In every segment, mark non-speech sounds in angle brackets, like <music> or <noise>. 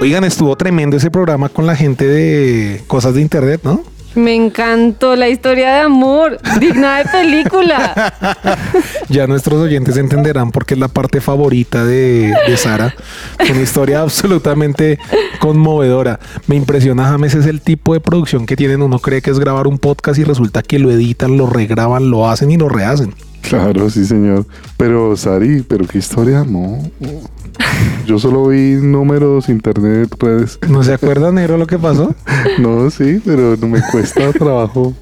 Oigan, estuvo tremendo ese programa con la gente de cosas de internet, ¿no? Me encantó la historia de amor, digna de película. <laughs> ya nuestros oyentes entenderán por qué es la parte favorita de, de Sara. Una historia absolutamente conmovedora. Me impresiona, James, es el tipo de producción que tienen. Uno cree que es grabar un podcast y resulta que lo editan, lo regraban, lo hacen y lo rehacen. Claro, sí, señor. Pero, Sari, pero qué historia, no. Yo solo vi números, internet, redes. ¿No se acuerda, Nero, lo que pasó? <laughs> no, sí, pero no me cuesta trabajo.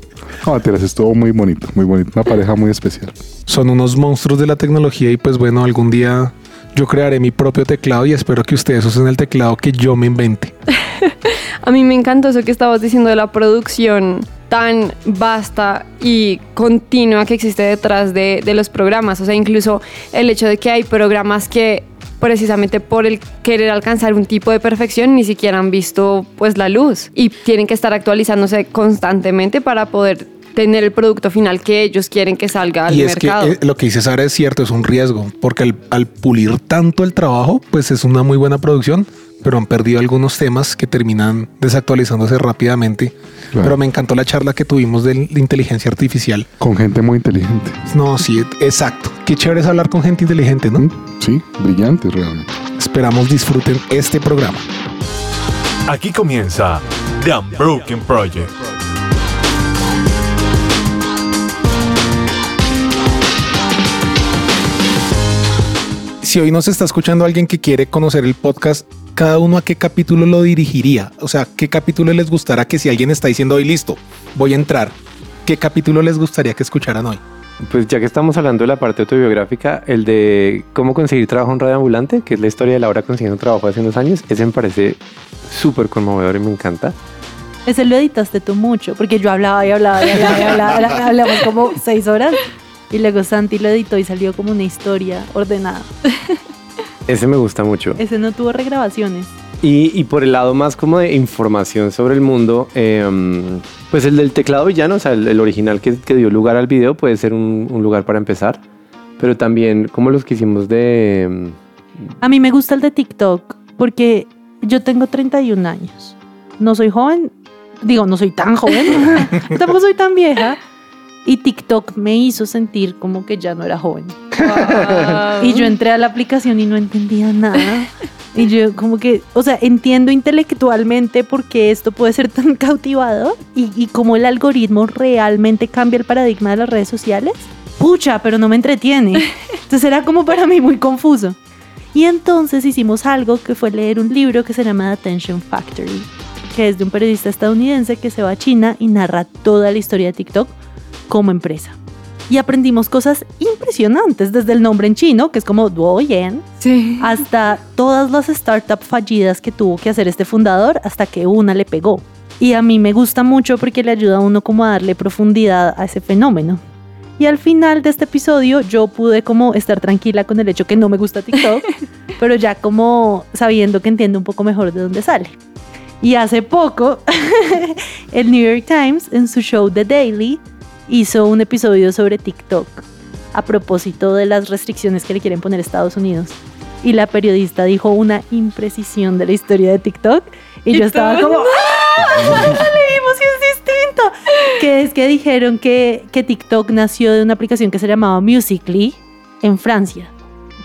No, es estuvo muy bonito, muy bonito. Una pareja muy especial. Son unos monstruos de la tecnología y pues bueno, algún día yo crearé mi propio teclado y espero que ustedes usen el teclado que yo me invente. <laughs> A mí me encantó eso que estabas diciendo de la producción tan vasta y continua que existe detrás de, de, los programas. O sea, incluso el hecho de que hay programas que precisamente por el querer alcanzar un tipo de perfección ni siquiera han visto pues la luz. Y tienen que estar actualizándose constantemente para poder tener el producto final que ellos quieren que salga al y es Que, eh, lo que dice Sara es cierto, es un riesgo, porque al, pulir tanto el trabajo, pues es una muy buena producción, pero han perdido algunos temas que terminan desactualizándose rápidamente. Pero me encantó la charla que tuvimos de la inteligencia artificial. Con gente muy inteligente. No, sí, exacto. Qué chévere es hablar con gente inteligente, ¿no? Mm, sí, brillante realmente. Esperamos disfruten este programa. Aquí comienza The Unbroken Project. si hoy nos está escuchando alguien que quiere conocer el podcast, cada uno a qué capítulo lo dirigiría. O sea, qué capítulo les gustará que si alguien está diciendo hoy listo, voy a entrar, ¿qué capítulo les gustaría que escucharan hoy? Pues ya que estamos hablando de la parte autobiográfica, el de cómo conseguir trabajo en radio ambulante, que es la historia de Laura consiguiendo trabajo hace unos años, ese me parece súper conmovedor y me encanta. Ese lo editaste tú mucho, porque yo hablaba y hablaba y hablaba y hablaba, hablamos como seis horas. Y luego Santi lo editó y salió como una historia ordenada. <laughs> Ese me gusta mucho. Ese no tuvo regrabaciones. Y, por el lado más como de información sobre el mundo, em, pues el del teclado villano, o sea, el, original que, dio lugar al video puede ser un, lugar para empezar. Pero también como los que hicimos de... Em, A mí me gusta el de TikTok porque yo tengo 31 años. No soy joven, digo, no soy tan joven, <laughs> tampoco soy tan vieja, y TikTok me hizo sentir como que ya no era joven. Y yo entré a la aplicación y no entendía nada. Y yo como que, o sea, entiendo intelectualmente por qué esto puede ser tan <laughs> cautivador y, y cómo el algoritmo realmente cambia el paradigma de las redes sociales. Pucha, pero no me entretiene. Entonces era como para mí muy confuso. Y entonces hicimos algo que fue leer un libro que se llama Attention Factory, que es de un periodista estadounidense que se va a China y narra toda la historia de TikTok como empresa. Y aprendimos cosas impresionantes, desde el nombre en chino, que es como Duoyen, sí. hasta todas las startups fallidas que tuvo que hacer este fundador hasta que una le pegó. Y a mí me gusta mucho porque le ayuda a uno como a darle profundidad a ese fenómeno. Y al final de este episodio yo pude como estar tranquila con el hecho que no me gusta TikTok, <laughs> pero ya como sabiendo que entiendo un poco mejor de dónde sale. Y hace poco, <laughs> el New York Times en su show The Daily hizo un episodio sobre TikTok a propósito de las restricciones que le quieren poner a Estados Unidos. Y la periodista dijo una imprecisión de la historia de TikTok. Y, yo estaba como, ¡Ah! <laughs> leímos y es distinto. Que es que dijeron que, que TikTok nació de una aplicación que se llamaba Musically en Francia.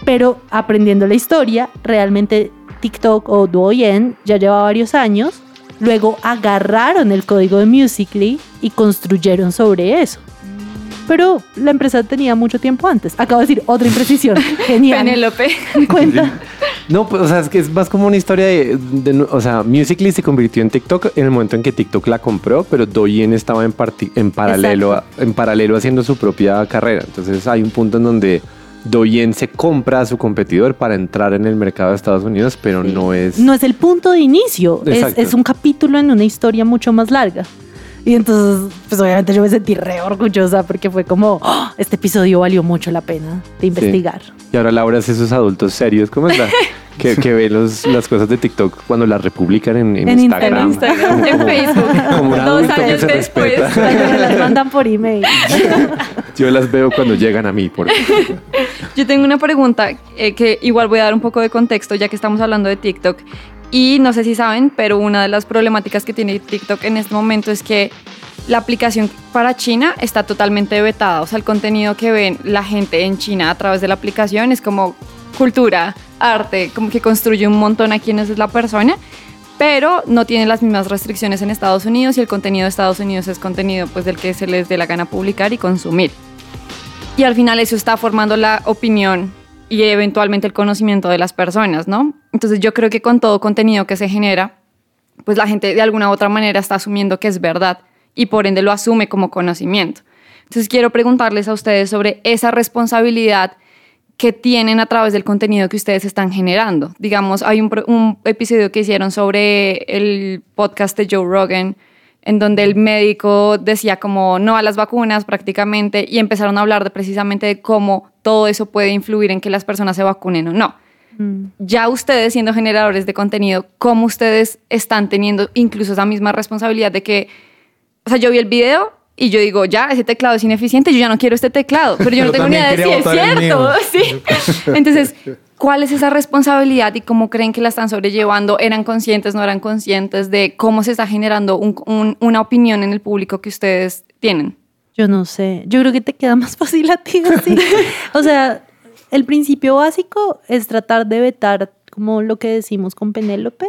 Pero aprendiendo la historia, realmente TikTok o Douyin ya lleva varios años Luego agarraron el código de Musically y construyeron sobre eso. Pero la empresa tenía mucho tiempo antes. Acabo de decir otra imprecisión. <laughs> Genial. Penélope. <laughs> Cuenta. No, pues, o sea, es que es más como una historia de, o sea, Musically se convirtió en TikTok en el momento en que TikTok la compró, pero Douyin estaba en, en paralelo, en paralelo haciendo su propia carrera. Entonces hay un punto en donde Doyen se compra a su competidor para entrar en el mercado de Estados Unidos, pero no es... No es el punto de inicio, es, es, un capítulo en una historia mucho más larga. Y entonces, pues obviamente yo me sentí re orgullosa porque fue como, oh, este episodio valió mucho la pena de investigar. Y ahora Laura es esos adultos serios, ¿cómo está? <laughs> que, que ve los, las cosas de TikTok cuando las republican en, en, Instagram. En, Facebook. Como un adulto que se respeta. las mandan por email. <laughs> Yo las veo cuando llegan a mí. Por... <laughs> Yo tengo una pregunta eh, que igual voy a dar un poco de contexto ya que estamos hablando de TikTok Y no sé si saben, pero una de las problemáticas que tiene TikTok en este momento es que la aplicación para China está totalmente vetada. O sea, el contenido que ven la gente en China a través de la aplicación es como cultura, arte, como que construye un montón a quién es la persona, pero no tiene las mismas restricciones en Estados Unidos y el contenido de Estados Unidos es contenido pues del que se les dé la gana publicar y consumir. Y al final eso está formando la opinión y eventualmente el conocimiento de las personas, ¿no? Entonces yo creo que con todo contenido que se genera, pues la gente de alguna u otra manera está asumiendo que es verdad y por ende lo asume como conocimiento. Entonces quiero preguntarles a ustedes sobre esa responsabilidad que tienen a través del contenido que ustedes están generando. Digamos, hay un, un, episodio que hicieron sobre el podcast de Joe Rogan, en donde el médico decía como no a las vacunas prácticamente y empezaron a hablar de precisamente de cómo todo eso puede influir en que las personas se vacunen o no. Mm. Ya ustedes siendo generadores de contenido, ¿cómo ustedes están teniendo incluso esa misma responsabilidad de que o sea, yo vi el video y yo digo, ya, ese teclado es ineficiente, yo ya no quiero este teclado, pero yo no tengo ni idea de si es cierto. <laughs> ¿sí? Entonces, ¿cuál es esa responsabilidad y cómo creen que la están sobrellevando? ¿Eran conscientes, no eran conscientes de cómo se está generando un, un, una opinión en el público que ustedes tienen? Yo no sé, yo creo que te queda más <laughs> fácil a ti así. o sea, el principio básico es tratar de vetar como lo que decimos con Penélope,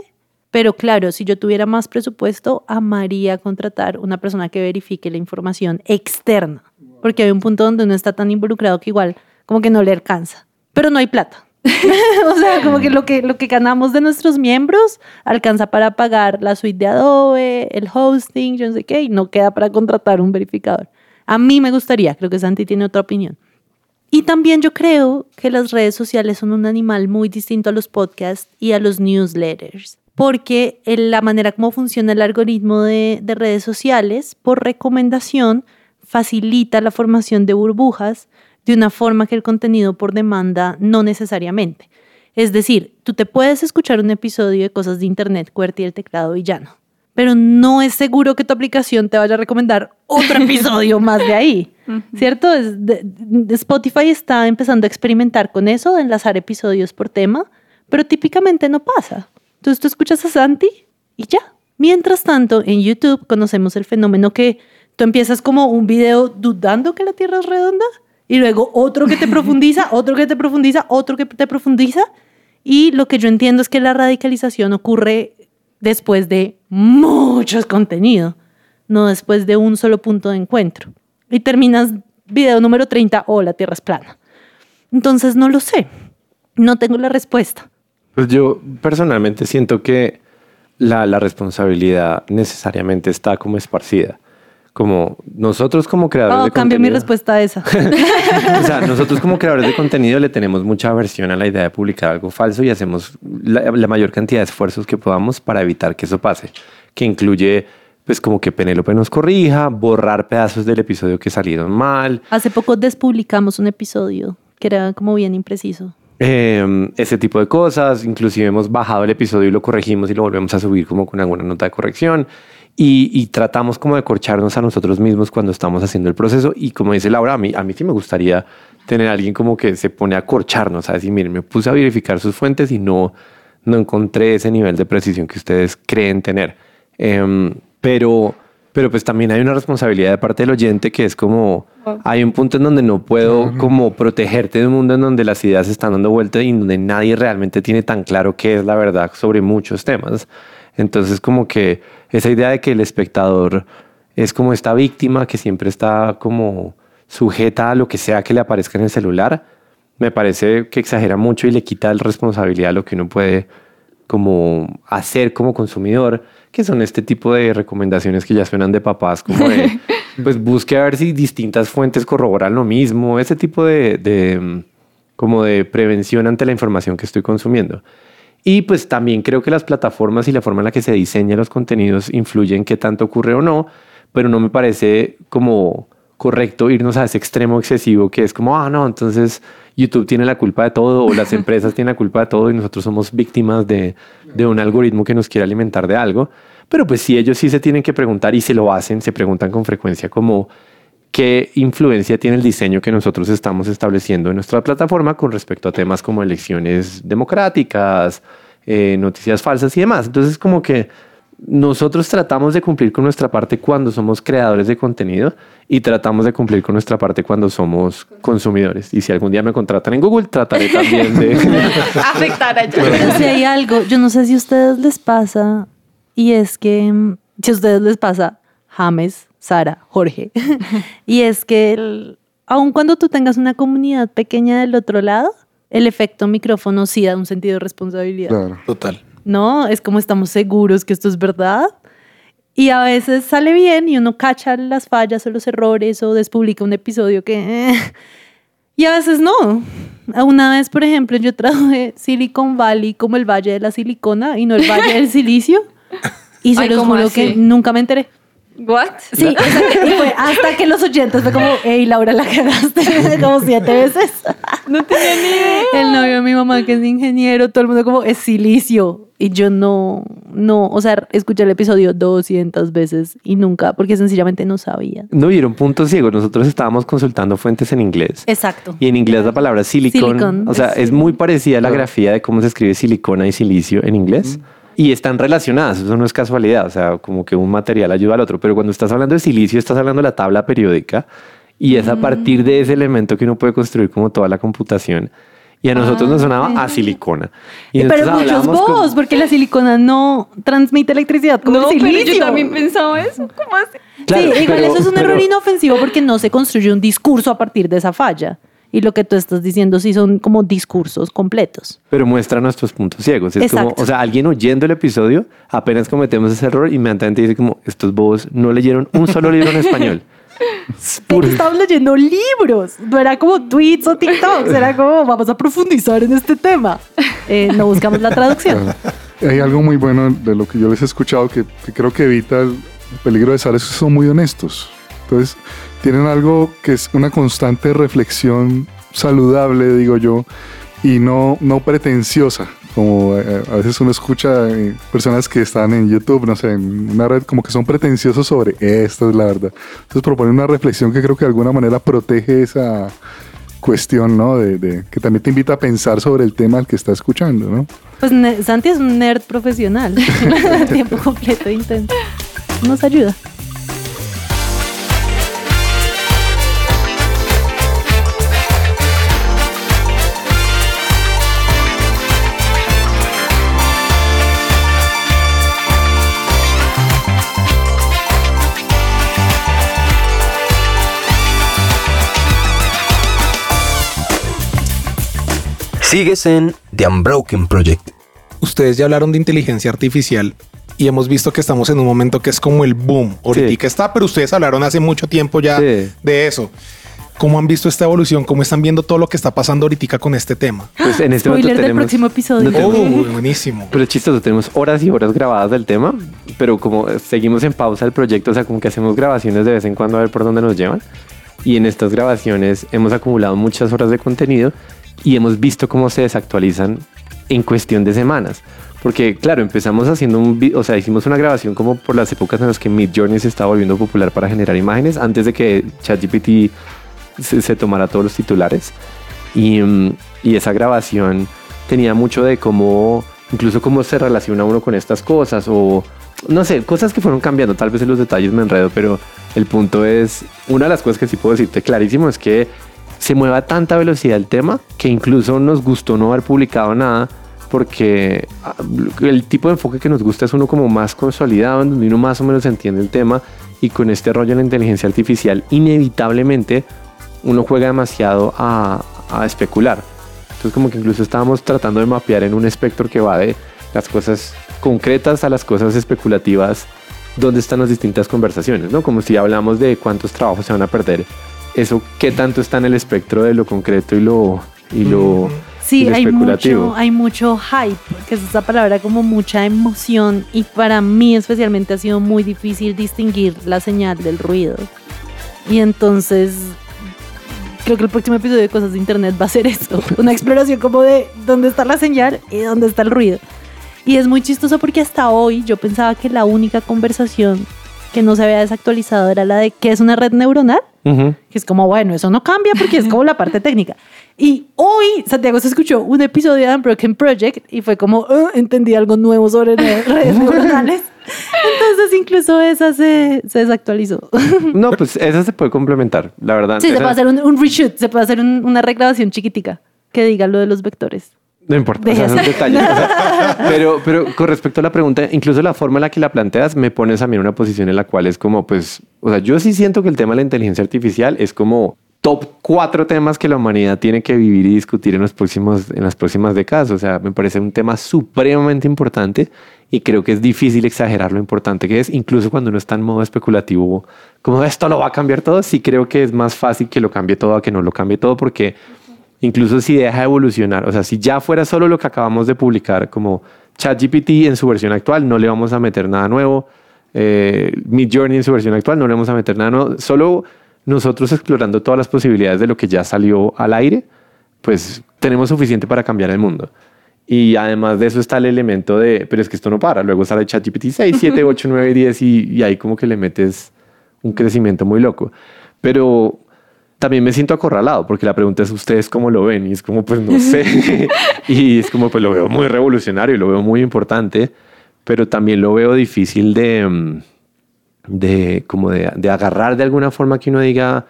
pero claro, si yo tuviera más presupuesto, amaría contratar una persona que verifique la información externa, porque hay un punto donde uno está tan involucrado que igual como que no le alcanza, pero no hay plata. <laughs> o sea, como que lo, que lo que ganamos de nuestros miembros alcanza para pagar la suite de Adobe, el hosting, yo no sé qué, y no queda para contratar un verificador. A mí me gustaría, creo que Santi tiene otra opinión. Y también yo creo que las redes sociales son un animal muy distinto a los podcasts y a los newsletters porque la manera como funciona el algoritmo de, de redes sociales, por recomendación, facilita la formación de burbujas de una forma que el contenido por demanda no necesariamente. Es decir, tú te puedes escuchar un episodio de cosas de internet, QWERTY el teclado y ya no. Pero no es seguro que tu aplicación te vaya a recomendar otro <laughs> episodio más de ahí, ¿cierto? Spotify está empezando a experimentar con eso, de enlazar episodios por tema, pero típicamente no pasa. Entonces tú escuchas a Santi y ya. Mientras tanto, en YouTube conocemos el fenómeno que tú empiezas como un video dudando que la Tierra es redonda y luego otro que te profundiza, <laughs> otro que te profundiza, otro que te profundiza. Y lo que yo entiendo es que la radicalización ocurre después de muchos contenidos, no después de un solo punto de encuentro. Y terminas video número 30, o la Tierra es plana. Entonces no lo sé, no tengo la respuesta. Pues yo personalmente siento que la, la, responsabilidad necesariamente está como esparcida. Como nosotros como creadores oh, de cambio mi respuesta a esa. <laughs> o sea, <laughs> nosotros como creadores de contenido le tenemos mucha aversión a la idea de publicar algo falso y hacemos la, la mayor cantidad de esfuerzos que podamos para evitar que eso pase. Que incluye pues como que Penélope nos corrija, borrar pedazos del episodio que salieron mal. Hace poco despublicamos un episodio que era como bien impreciso. Eh, ese tipo de cosas. Inclusive hemos bajado el episodio y lo corregimos y lo volvemos a subir como con alguna nota de corrección. Y, tratamos como de corcharnos a nosotros mismos cuando estamos haciendo el proceso. Y como dice Laura, a mí, a mí sí me gustaría tener alguien como que se pone a corcharnos, a decir, miren, me puse a verificar sus fuentes y no, no encontré ese nivel de precisión que ustedes creen tener. Eh, pero pero pues también hay una responsabilidad de parte del oyente que es como hay un punto en donde no puedo como protegerte de un mundo en donde las ideas están dando vuelta y donde nadie realmente tiene tan claro qué es la verdad sobre muchos temas. Entonces como que esa idea de que el espectador es como esta víctima que siempre está como sujeta a lo que sea que le aparezca en el celular, me parece que exagera mucho y le quita la responsabilidad a lo que uno puede como hacer como consumidor que son este tipo de recomendaciones que ya suenan de papás, como de, <laughs> pues busque a ver si distintas fuentes corroboran lo mismo, ese tipo de, de, como de prevención ante la información que estoy consumiendo. Y pues también creo que las plataformas y la forma en la que se diseñan los contenidos influyen qué tanto ocurre o no, pero no me parece como correcto irnos a ese extremo excesivo que es como, ah, no, entonces YouTube tiene la culpa de todo o las <laughs> empresas tienen la culpa de todo y nosotros somos víctimas de, de un algoritmo que nos quiere alimentar de algo. Pero pues si ellos sí se tienen que preguntar y se lo hacen, se preguntan con frecuencia como qué influencia tiene el diseño que nosotros estamos estableciendo en nuestra plataforma con respecto a temas como elecciones democráticas, eh, noticias falsas y demás. Entonces como que nosotros tratamos de cumplir con nuestra parte cuando somos creadores de contenido y tratamos de cumplir con nuestra parte cuando somos consumidores. Y si algún día me contratan en Google, trataré también de... <laughs> Afectar a Pero si hay algo, yo no sé si a ustedes les pasa, y es que si a ustedes les pasa, James, Sara, Jorge, <laughs> y es que el- aun cuando tú tengas una comunidad pequeña del otro lado, el efecto micrófono sí da un sentido de responsabilidad. Claro. Total. ¿No? Es como estamos seguros que esto es verdad. Y a veces sale bien y uno cacha las fallas o los errores o despublica un episodio que... eh, y a veces no. Una vez, por ejemplo, yo traje Silicon Valley como el Valle de la Silicona y no el Valle del Silicio. <laughs> Y se Ay, los ¿cómo juro así? que nunca me enteré. ¿What? Sí, <laughs> exacto. Y fue hasta que los oyentes fue como, hey, Laura, la cagaste <laughs> como siete veces. <laughs> No tenía ni idea. El novio de mi mamá, que es ingeniero, todo el mundo como, es silicio. Y yo no, no, o sea, escuché el episodio 200 veces y nunca, porque sencillamente no sabía. No vieron punto ciego. Nosotros estábamos consultando fuentes en inglés. Exacto. Y en inglés la palabra silicon, Silicon, o sea, es- es muy parecida a la grafía de cómo se escribe silicona y silicio en inglés. Y están relacionadas, eso no es casualidad, o sea, como que un material ayuda al otro. Pero cuando estás hablando de silicio, estás hablando de la tabla periódica y es a partir de ese elemento que uno puede construir como toda la computación. Y a nosotros nos sonaba a silicona. Y Eh, pero muchos hablábamos con- vos, porque la silicona no transmite electricidad como No, el pero silicio. yo también pensaba eso. ¿Cómo así? Claro, sí, igual pero- eso es un pero- error inofensivo porque no se construye un discurso a partir de esa falla. Y lo que tú estás diciendo sí son como discursos completos. pero muestra nuestros puntos ciegos. Es como, Exacto. o sea, alguien oyendo el episodio, apenas cometemos ese error, inmediatamente dice como, estos bobos no leyeron un solo libro en español. <laughs> Es puro- Estamos leyendo libros, no era como tweets o TikToks, era como vamos a profundizar en este tema. Eh, no buscamos la traducción. <laughs> Hay algo muy bueno de lo que yo les he escuchado que, que creo que evita el peligro de es que son muy honestos. Entonces, tienen algo que es una constante reflexión saludable, digo yo, y no, no pretenciosa. Como eh, a veces uno escucha eh, personas que están en YouTube, no sé, en una red, como que son pretenciosos sobre esto, es la verdad. Entonces proponen una reflexión que creo que de alguna manera protege esa cuestión, ¿no? De, de- que también te invita a pensar sobre el tema al que está escuchando, ¿no? Pues Santi es un nerd profesional, <laughs> tiempo completo intenso. Nos ayuda. Sigues en The Unbroken Project. Ustedes ya hablaron de inteligencia artificial y hemos visto que estamos en un momento que es como el boom. Ahorita está, pero ustedes hablaron hace mucho tiempo ya Sí. de eso. ¿Cómo han visto esta evolución? ¿Cómo están viendo todo lo que está pasando ahorita con este tema? <gasps> Pues en este momento Spoiler del tenemos- próximo episodio. no Oh, tenemos- buenísimo. <laughs> Pero es chistoso, tenemos horas y horas grabadas del tema, pero como seguimos en pausa el proyecto, o sea, como que hacemos grabaciones de vez en cuando a ver por dónde nos llevan. Y en estas grabaciones hemos acumulado muchas horas de contenido y hemos visto cómo se desactualizan en cuestión de semanas. Porque, claro, empezamos haciendo un o sea, hicimos una grabación como por las épocas en las que Midjourney se estaba volviendo popular para generar imágenes, antes de que ChatGPT se, se tomara todos los titulares. Y, mm, y esa grabación tenía mucho de cómo, incluso cómo se relaciona uno con estas cosas o, no sé, cosas que fueron cambiando. Tal vez en los detalles me enredo, pero el punto es, una de las cosas que sí puedo decirte clarísimo es que se mueve a tanta velocidad el tema que incluso nos gustó no haber publicado nada porque ah, el tipo de enfoque que nos gusta es uno como más consolidado, en donde uno más o menos entiende el tema y con este rollo de la inteligencia artificial inevitablemente uno juega demasiado a, a especular. Entonces como que incluso estábamos tratando de mapear en un espectro que va de las cosas concretas a las cosas especulativas, dónde están las distintas conversaciones, ¿no? Como si hablamos de cuántos trabajos se van a perder. Eso, ¿qué tanto está en el espectro de lo concreto y lo, y lo, y Sí, lo hay especulativo? mucho, hay mucho hype, que es esa palabra como mucha emoción y para mí especialmente ha sido muy difícil distinguir la señal del ruido. Y entonces creo que el próximo episodio de Cosas de Internet va a ser eso, <laughs> una exploración como de dónde está la señal y dónde está el ruido. Y es muy chistoso porque hasta hoy yo pensaba que la única conversación que no se había desactualizado era la de qué es una red neuronal, Ujú. que es como, bueno, eso no cambia porque es como la parte técnica. Y hoy Santiago se escuchó un episodio de Unbroken Project y fue como, "Ah, entendí algo nuevo sobre <laughs> redes neuronales. Entonces incluso esa se, se desactualizó. <laughs> No, pues esa se puede complementar, la verdad. Sí, se Esa- puede hacer un, un reshoot, se puede hacer un- una regrabación chiquitica que diga lo de los vectores. No importa, o sea, es un detalle. <laughs> pero, pero con respecto a la pregunta, incluso la forma en la que la planteas me pones a mí en una posición en la cual es como, pues, o sea, yo sí siento que el tema de la inteligencia artificial es como top cuatro temas que la humanidad tiene que vivir y discutir en, los próximos, en las próximas décadas. O sea, me parece un tema supremamente importante y creo que es difícil exagerar lo importante que es, incluso cuando uno está en modo especulativo, como esto lo va a cambiar todo, sí creo que es más fácil que lo cambie todo a que no lo cambie todo porque incluso si deja de evolucionar, o sea, si ya fuera solo lo que acabamos de publicar como ChatGPT en su versión actual, no le vamos a meter nada nuevo, eh, Midjourney en su versión actual, no le vamos a meter nada nuevo, solo nosotros explorando todas las posibilidades de lo que ya salió al aire, pues tenemos suficiente para cambiar el mundo. Y además de eso está el elemento de, pero es que esto no para, luego sale ChatGPT 6, 7, 8, 9, 10 y, y ahí como que le metes un crecimiento muy loco. Pero también me siento acorralado porque la pregunta es ustedes cómo lo ven y es como pues no <laughs> sé. <laughs> Y es como pues lo veo muy revolucionario y lo veo muy importante pero también lo veo difícil de mm, de como de, de agarrar de alguna forma que uno diga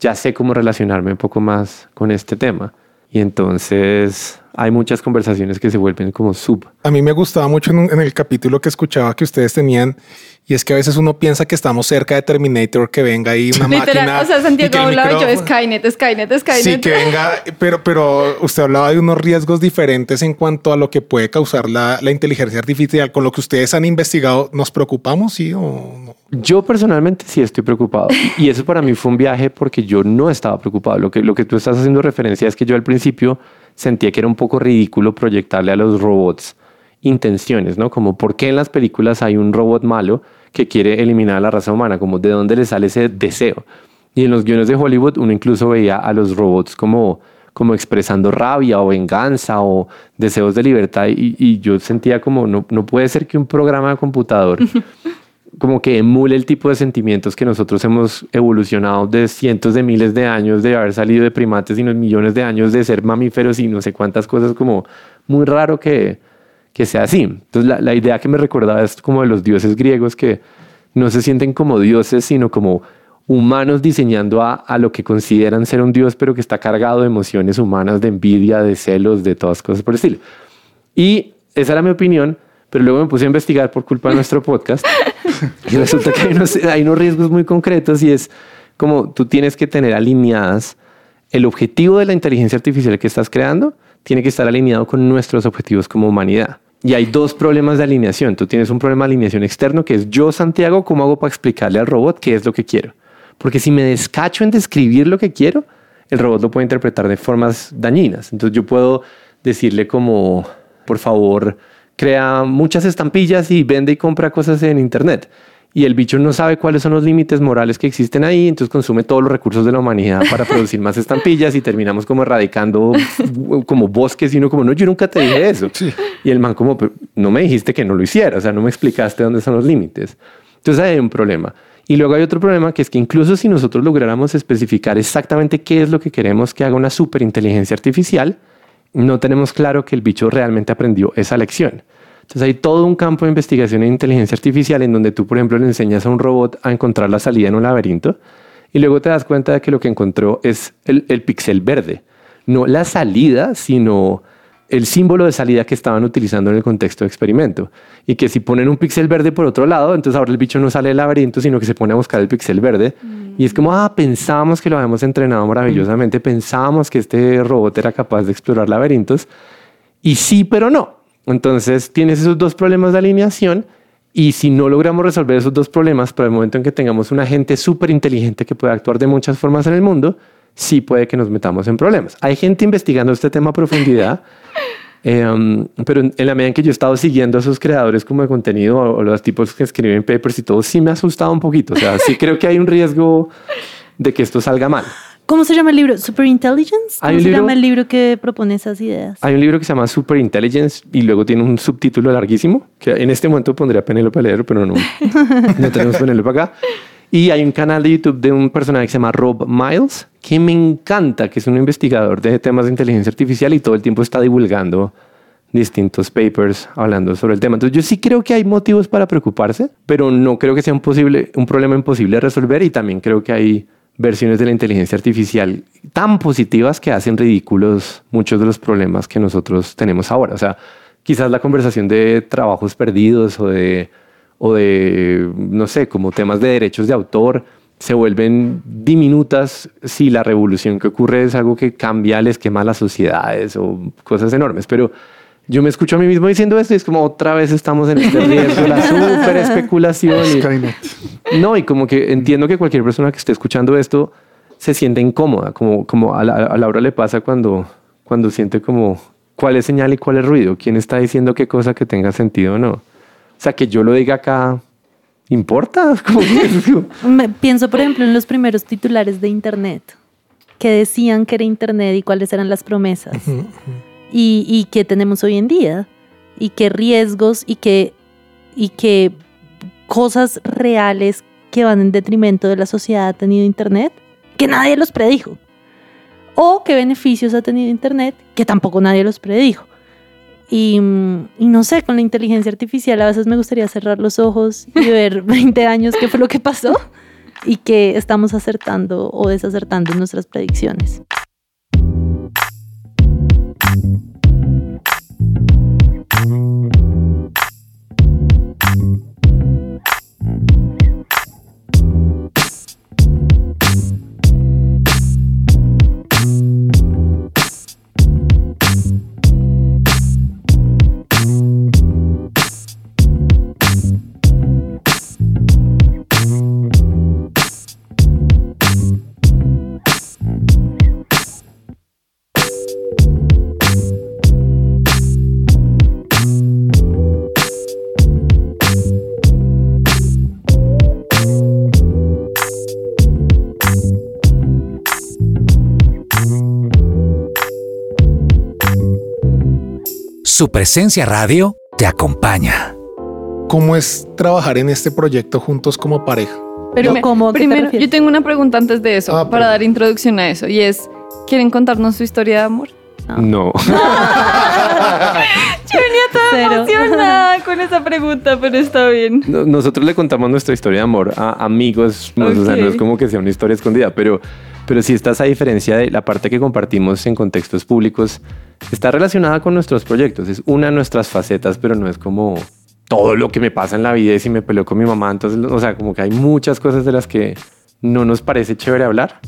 ya sé cómo relacionarme un poco más con este tema y entonces hay muchas conversaciones que se vuelven como sub A mí me gustaba mucho en, un- en el capítulo que escuchaba que ustedes tenían, y es que a veces uno piensa que estamos cerca de Terminator, que venga ahí una <laughs> máquina. Literal, o sea, Santiago hablaba y yo, Skynet, Skynet, Skynet. Sí, que venga, pero, pero usted hablaba de unos riesgos diferentes en cuanto a lo que puede causar la, la inteligencia artificial. Con lo que ustedes han investigado, ¿nos preocupamos, sí o no? Yo personalmente sí estoy preocupado y eso para mí fue un viaje porque yo no estaba preocupado. Lo que, lo que tú estás haciendo referencia es que yo al principio sentía que era un poco ridículo proyectarle a los robots intenciones, ¿no? Como por qué en las películas hay un robot malo que quiere eliminar a la raza humana, como de dónde le sale ese deseo. Y en los guiones de Hollywood uno incluso veía a los robots como, como expresando rabia o venganza o deseos de libertad y, y yo sentía como no, no puede ser que un programa de computador <laughs> como que emule el tipo de sentimientos que nosotros hemos evolucionado de cientos de miles de años de haber salido de primates y unos millones de años de ser mamíferos y no sé cuántas cosas como muy raro que, que sea así. Entonces la, la idea que me recordaba es como de los dioses griegos que no se sienten como dioses, sino como humanos diseñando a, a lo que consideran ser un dios, pero que está cargado de emociones humanas, de envidia, de celos, de todas cosas por el estilo. Y esa era mi opinión, pero luego me puse a investigar por culpa de nuestro podcast <laughs> <laughs> y resulta que hay unos, riesgos muy concretos y es como tú tienes que tener alineadas el objetivo de la inteligencia artificial que estás creando tiene que estar alineado con nuestros objetivos como humanidad. Y hay dos problemas de alineación. Tú tienes un problema de alineación externo que es yo, Santiago, ¿cómo hago para explicarle al robot qué es lo que quiero? Porque si me descacho en describir lo que quiero, el robot lo puede interpretar de formas dañinas. Entonces yo puedo decirle como, por favor, crea muchas estampillas y vende y compra cosas en Internet. Y el bicho no sabe cuáles son los límites morales que existen ahí, entonces consume todos los recursos de la humanidad para producir más estampillas y terminamos como erradicando como bosques y uno como, no, yo nunca te dije eso. Y el man como, "Pero no me dijiste que no lo hiciera, o sea, no me explicaste dónde son los límites. Entonces hay un problema. Y luego hay otro problema que es que incluso si nosotros lográramos especificar exactamente qué es lo que queremos que haga una superinteligencia artificial, no tenemos claro que el bicho realmente aprendió esa lección. Entonces hay todo un campo de investigación en inteligencia artificial en donde tú, por ejemplo, le enseñas a un robot a encontrar la salida en un laberinto y luego te das cuenta de que lo que encontró es el, el píxel verde. No la salida, sino el símbolo de salida que estaban utilizando en el contexto de experimento. Y que si ponen un píxel verde por otro lado, entonces ahora el bicho no sale del laberinto, sino que se pone a buscar el píxel verde. Y es como, ah, pensábamos que lo habíamos entrenado maravillosamente, pensábamos que este robot era capaz de explorar laberintos. Y sí, pero no. Entonces tienes esos dos problemas de alineación y si no logramos resolver esos dos problemas, para el momento en que tengamos una gente súper inteligente que puede actuar de muchas formas en el mundo, sí puede que nos metamos en problemas. Hay gente investigando este tema a profundidad, eh, um, pero en en la medida en que yo he estado siguiendo a esos creadores como de contenido o, o los tipos que escriben papers y todo, sí me ha asustado un poquito. O sea, sí <laughs> creo que hay un riesgo de que esto salga mal. ¿Cómo se llama el libro? ¿Superintelligence? ¿Cómo se libro- llama el libro que propone esas ideas? Hay un libro que se llama Super Intelligence y luego tiene un subtítulo larguísimo que en este momento pondría Penélope a leer, pero no, no <laughs> tenemos Penélope acá. Y hay un canal de YouTube de un personaje que se llama Rob Miles, que me encanta, que es un investigador de temas de inteligencia artificial y todo el tiempo está divulgando distintos papers hablando sobre el tema. Entonces yo sí creo que hay motivos para preocuparse, pero no creo que sea un, posible, un problema imposible de resolver y también creo que hay versiones de la inteligencia artificial tan positivas que hacen ridículos muchos de los problemas que nosotros tenemos ahora. O sea, quizás la conversación de trabajos perdidos o de, o de no sé, como temas de derechos de autor se vuelven diminutas si la revolución que ocurre es algo que cambia el esquema de las sociedades o cosas enormes. Pero yo me escucho a mí mismo diciendo esto y es como otra vez estamos en este riesgo, la <laughs> super especulación. y- no, y como que entiendo que cualquier persona que esté escuchando esto se siente incómoda, como, como a, la, a Laura le pasa cuando, cuando siente como cuál es señal y cuál es ruido, quién está diciendo qué cosa que tenga sentido o no. O sea, que yo lo diga acá, ¿importa? <laughs> Me- pienso, por ejemplo, en los primeros titulares de Internet, que decían que era Internet y cuáles eran las promesas, y, y qué tenemos hoy en día, y qué riesgos y qué, y qué cosas reales que van en detrimento de la sociedad ha tenido Internet, que nadie los predijo. O qué beneficios ha tenido Internet, que tampoco nadie los predijo. Y, y no sé, con la inteligencia artificial a veces me gustaría cerrar los ojos y <laughs> ver 20 años qué fue lo que pasó y que estamos acertando o desacertando en nuestras predicciones. Su presencia radio te acompaña. ¿Cómo es trabajar en este proyecto juntos como pareja? Pero ¿cómo? ¿A qué te Primero, yo tengo una pregunta antes de eso, Ah, para pero- dar introducción a eso, y es, ¿quieren contarnos su historia de amor? no. <laughs> Yo venía toda Cero. emocionada con esa pregunta, pero está bien. No- Nosotros le contamos nuestra historia de amor a amigos, no, o sea, Ok. no es como que sea una historia escondida, pero, pero sí está esa diferencia de la parte que compartimos en contextos públicos, está relacionada con nuestros proyectos, es una de nuestras facetas, pero no es como todo lo que me pasa en la vida y si me peleo con mi mamá, entonces, o sea, como que hay muchas cosas de las que no nos parece chévere hablar,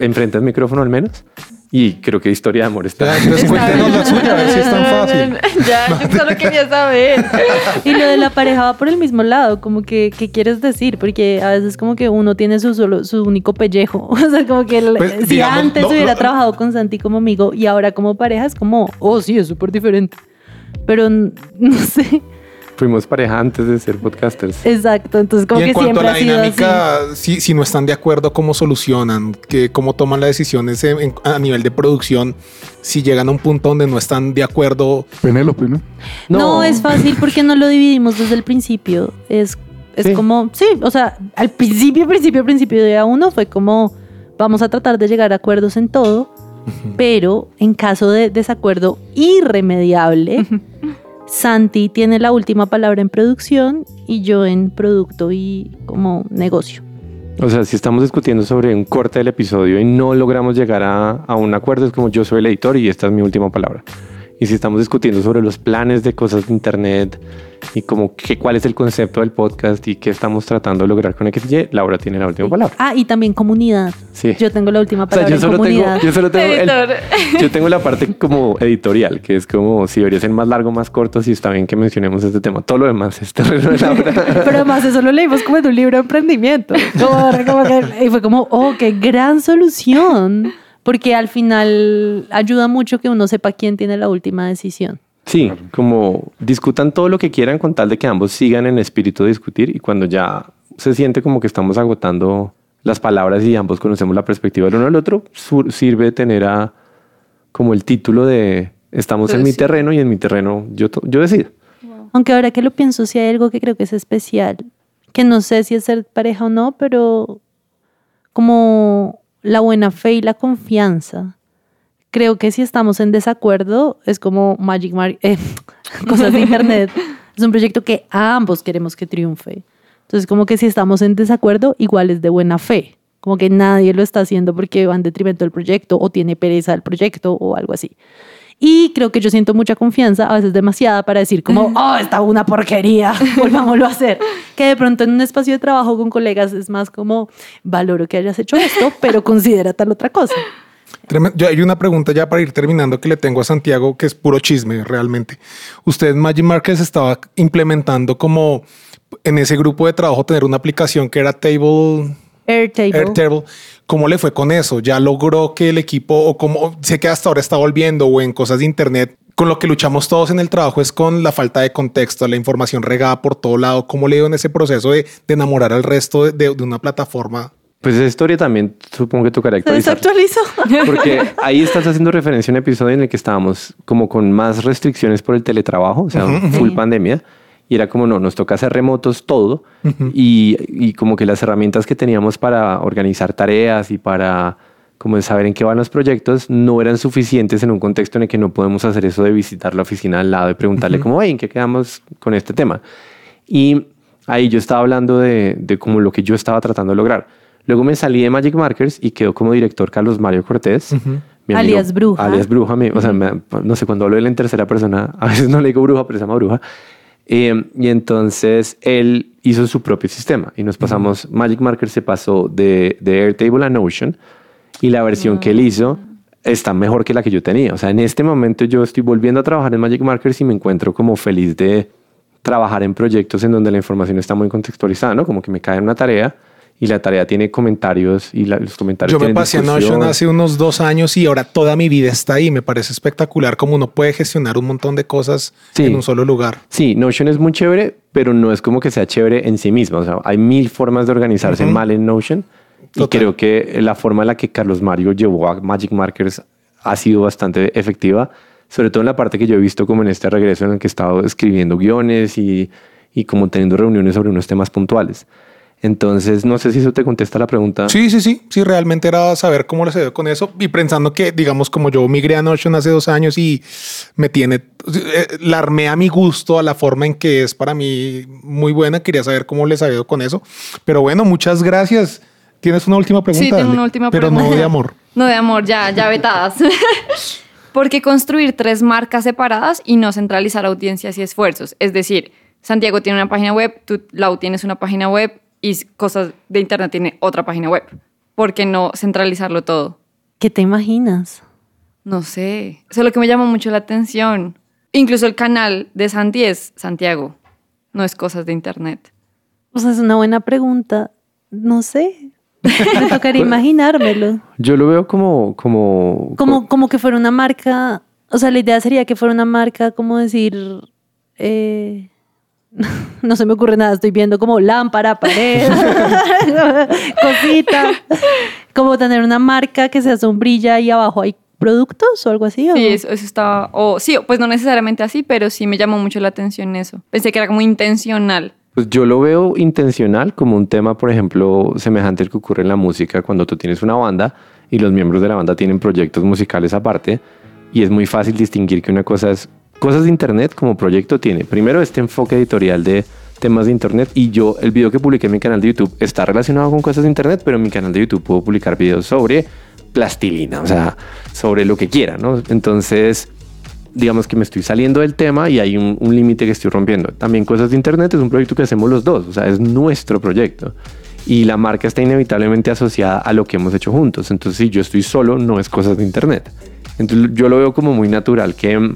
enfrente al micrófono al menos, y creo que historia de amor está... Ya, Entonces cuéntenos la suya, a ver si es tan fácil. <laughs> Ya, yo solo quería saber. <laughs> Y lo de la pareja va por el mismo lado, como que, ¿qué quieres decir? Porque a veces como que uno tiene su solo, su único pellejo. <laughs> O sea, como que el- Pues, si digamos, antes no, hubiera no. trabajado con Santi como amigo y ahora como pareja es como, oh sí, es súper diferente. Pero no sé, Fuimos pareja antes de ser podcasters. exacto. Entonces como y en que cuanto a la ha sido así. dinámica, si, si no están de acuerdo, ¿cómo solucionan? ¿Qué, ¿Cómo toman las decisiones en- en- a nivel de producción? Si llegan a un punto donde no están de acuerdo, Penélope, ¿no? No. es fácil porque no lo dividimos desde el principio. Es, es Sí. como, sí, o sea, al principio, principio, principio de día uno fue como, vamos a tratar de llegar a acuerdos en todo, pero en caso de desacuerdo irremediable, Santi tiene la última palabra en producción y yo en producto y como negocio. O sea, si estamos discutiendo sobre un corte del episodio y no logramos llegar a, a un acuerdo, es como yo soy el editor y esta es mi última palabra. Y si estamos discutiendo sobre los planes de cosas de internet y como que, cuál es el concepto del podcast y qué estamos tratando de lograr con XY, Laura tiene la última palabra. Ah, y también comunidad. Sí. Yo tengo la última o sea, palabra yo en solo, tengo, comunidad. yo solo tengo el- Editor. <laughs> yo tengo la parte como editorial, que es como si debería ser más largo, más corto, si está bien que mencionemos este tema. Todo lo demás es terreno de Laura. <laughs> Pero además eso lo leímos como en un libro de emprendimiento. Como- como que- y fue como, oh, qué gran solución. Porque al final ayuda mucho que uno sepa quién tiene la última decisión. Sí, como discutan todo lo que quieran con tal de que ambos sigan en espíritu de discutir y cuando ya se siente como que estamos agotando las palabras y ambos conocemos la perspectiva del uno del otro, sirve tener a, como el título de estamos en mi terreno y en mi terreno yo, to- yo decido. Aunque ahora que lo pienso, sí hay algo que creo que es especial, que no sé si es ser pareja o no, pero como la buena fe y la confianza. Creo que si estamos en desacuerdo, es como Magic Mar eh, <laughs> cosas de internet. <laughs> Es un proyecto que ambos queremos que triunfe. Entonces, como que si estamos en desacuerdo, igual es de buena fe. Como que nadie lo está haciendo porque va en detrimento del proyecto o tiene pereza del proyecto o algo así. Y creo que yo siento mucha confianza, a veces demasiada, para decir como, <laughs> oh, está una porquería, <laughs> volvámoslo a hacer. Que de pronto en un espacio de trabajo con colegas es más como, valoro que hayas hecho esto, <laughs> pero considera tal otra cosa. Yo hay una pregunta ya para ir terminando que le tengo a Santiago, que es puro chisme realmente. Usted en Magic Markets estaba implementando como en ese grupo de trabajo tener una aplicación que era Table Airtable. Airtable. ¿Cómo le fue con eso? ¿Ya logró que el equipo o como sé que hasta ahora está volviendo o en cosas de internet? Con lo que luchamos todos en el trabajo es con la falta de contexto, la información regada por todo lado. ¿Cómo le dio en ese proceso de, de enamorar al resto de, de- de una plataforma? Pues esa historia también supongo que tocará Se actualizar. desactualizó. <laughs> Porque ahí estás haciendo referencia a un episodio en el que estábamos como con más restricciones por el teletrabajo, o sea, full pandemia. Y era como, no, nos toca hacer remotos todo. y, y como que las herramientas que teníamos para organizar tareas y para como saber en qué van los proyectos no eran suficientes en un contexto en el que no podemos hacer eso de visitar la oficina al lado y preguntarle como, hey, ¿en qué quedamos con este tema? Y ahí yo estaba hablando de, de como lo que yo estaba tratando de lograr. Luego me salí de Magic Markers y quedó como director Carlos Mario Cortés. mi amigo- Alias Bruja. Alias Bruja. me- o sea, me- no sé, cuando hablo de él en tercera persona, a veces no le digo bruja, pero se llama Bruja. Eh, y entonces él hizo su propio sistema y nos pasamos, Magic Markers se pasó de, de Airtable a Notion y la versión que él hizo está mejor que la que yo tenía. O sea, en este momento yo estoy volviendo a trabajar en Magic Markers y me encuentro como feliz de trabajar en proyectos en donde la información está muy contextualizada, ¿no? Como que me cae una tarea y la tarea tiene comentarios y la- los comentarios Yo me tienen pasé discusión. Notion hace unos dos años y ahora toda mi vida está ahí. Me parece espectacular como uno puede gestionar un montón de cosas Sí. en un solo lugar. Sí, Notion es muy chévere, pero no es como que sea chévere en sí misma. O sea, hay mil formas de organizarse mal en Notion. Y Total. creo que la forma en la que Carlos Mario llevó a Magic Markers ha sido bastante efectiva, sobre todo en la parte que yo he visto como en este regreso en el que he estado escribiendo guiones y, y como teniendo reuniones sobre unos temas puntuales. Entonces, no sé si eso te contesta la pregunta. Sí, sí, sí. Sí, realmente era saber cómo le se dio con eso y pensando que, digamos, como yo migré a Notion hace dos años y me tiene, eh, la armé a mi gusto, a la forma en que es para mí muy buena. Quería saber cómo les ha ido con eso. Pero bueno, muchas gracias. ¿Tienes una última pregunta? Sí, tengo Ale? una última Pero pregunta. no de <laughs> amor. No de amor, ya, ya vetadas. <laughs> ¿Por qué construir tres marcas separadas y no centralizar audiencias y esfuerzos? Es decir, Santiago tiene una página web, tú, Lau, tienes una página web y cosas de internet tiene otra página web. ¿Por qué no centralizarlo todo? ¿Qué te imaginas? No sé. Eso es lo que me llama mucho la atención. Incluso el canal de Santi es Santiago. No es cosas de internet. O sea, es una buena pregunta. No sé. Me tocaría <laughs> imaginármelo. Yo lo veo como... como, Como, como que fuera una marca. O sea, la idea sería que fuera una marca, como decir. eh, <laughs> no se me ocurre nada, estoy viendo como lámpara, pared, <laughs> cosita. Como tener una marca que sea sombrilla y abajo hay productos o algo así. ¿o? Sí, eso, eso. O, sí, pues no necesariamente así, pero sí me llamó mucho la atención eso. Pensé que era como intencional. Pues yo lo veo intencional como un tema, por ejemplo, semejante al que ocurre en la música cuando tú tienes una banda y los miembros de la banda tienen proyectos musicales aparte y es muy fácil distinguir que una cosa es cosas de internet como proyecto tiene primero este enfoque editorial de temas de internet y yo el video que publiqué en mi canal de YouTube está relacionado con cosas de internet, pero en mi canal de YouTube puedo publicar videos sobre plastilina, o sea, sobre lo que quiera, ¿no? Entonces, digamos que me estoy saliendo del tema y hay un, un límite que estoy rompiendo. También Cosas de Internet es un proyecto que hacemos los dos, o sea, es nuestro proyecto. Y la marca está inevitablemente asociada a lo que hemos hecho juntos. Entonces, si yo estoy solo, no es Cosas de Internet. Entonces, yo lo veo como muy natural que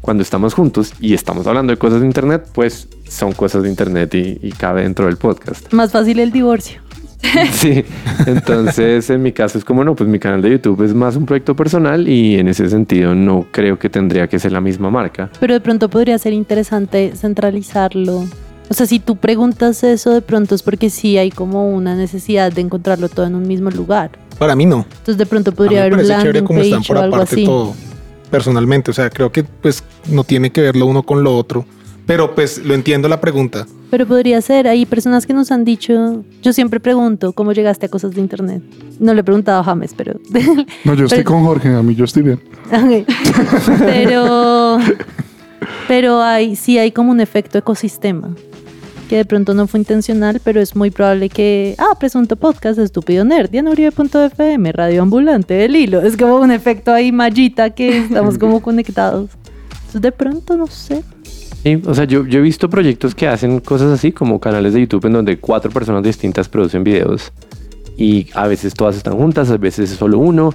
cuando estamos juntos y estamos hablando de cosas de Internet, pues son cosas de Internet y, y cabe dentro del podcast. Más fácil el divorcio. <laughs> Sí, entonces en mi caso es como no, pues mi canal de YouTube es más un proyecto personal y en ese sentido no creo que tendría que ser la misma marca. Pero de pronto podría ser interesante centralizarlo O sea, si tú preguntas eso de pronto es porque sí hay como una necesidad de encontrarlo todo en un mismo lugar. Para mí no. Entonces de pronto A mí podría me haber un landing como están page por o algo aparte así. todo, personalmente. O sea, creo que pues no tiene que ver lo uno con lo otro. Pero pues lo entiendo la pregunta. Pero podría ser, hay personas que nos han dicho, yo siempre pregunto, ¿cómo llegaste a cosas de internet? No le he preguntado a James, pero... <laughs> No, yo estoy Pero- con Jorge, a mí yo estoy bien. Ok. <laughs> pero pero hay sí hay como un efecto ecosistema que de pronto no fue intencional, pero es muy probable que, ah, presunto podcast estúpido nerd, dianuribe.fm, radio ambulante del hilo. Es como un efecto ahí mallita que estamos <laughs> como conectados. Entonces de pronto, no sé. Sí, o sea, yo, yo he visto proyectos que hacen cosas así, como canales de YouTube en donde cuatro personas distintas producen videos y a veces todas están juntas, a veces es solo uno.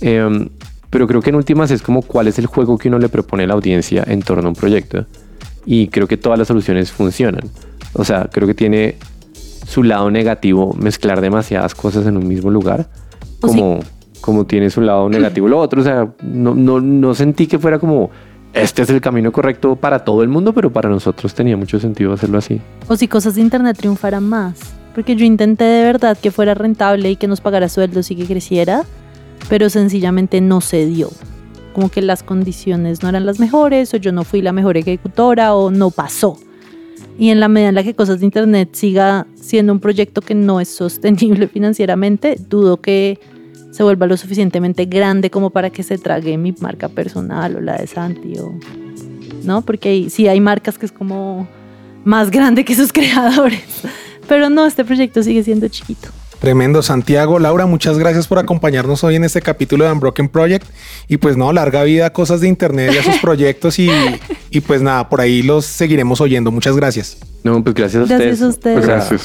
Em, pero creo que en últimas es como cuál es el juego que uno le propone a la audiencia en torno a un proyecto. Y creo que todas las soluciones funcionan. O sea, creo que tiene su lado negativo mezclar demasiadas cosas en un mismo lugar, sí. como, como tiene su lado negativo lo otro. O sea, no, no, no sentí que fuera como este es el camino correcto para todo el mundo, pero para nosotros tenía mucho sentido hacerlo así. O si cosas de internet triunfaran más. Porque yo intenté de verdad que fuera rentable y que nos pagara sueldos y que creciera, pero sencillamente no se dio. Como que las condiciones no eran las mejores, o yo no fui la mejor ejecutora, o no pasó. Y en la medida en la que cosas de internet siga siendo un proyecto que no es sostenible <laughs> financieramente, dudo que se vuelva lo suficientemente grande como para que se trague mi marca personal o la de Santi o ¿no? Porque sí hay marcas que es como más grande que sus <laughs> creadores. Pero no, este proyecto sigue siendo chiquito. Tremendo, Santiago. Laura, muchas gracias por acompañarnos hoy en este capítulo de Unbroken Project. Y pues no, larga vida cosas de internet y a sus <laughs> proyectos. Y, y pues nada, por ahí los seguiremos oyendo. Muchas gracias. No, pues gracias a Gracias ustedes. a ustedes. Gracias.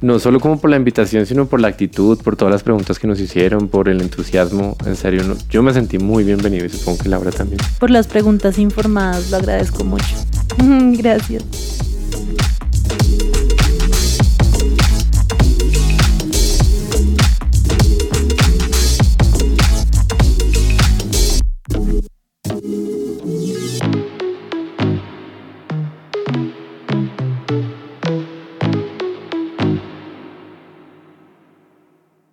No solo como por la invitación, sino por la actitud, por todas las preguntas que nos hicieron, por el entusiasmo. En serio, no- yo me sentí muy bienvenido y supongo que Laura también. Por las preguntas informadas, lo agradezco mucho. <laughs> Gracias.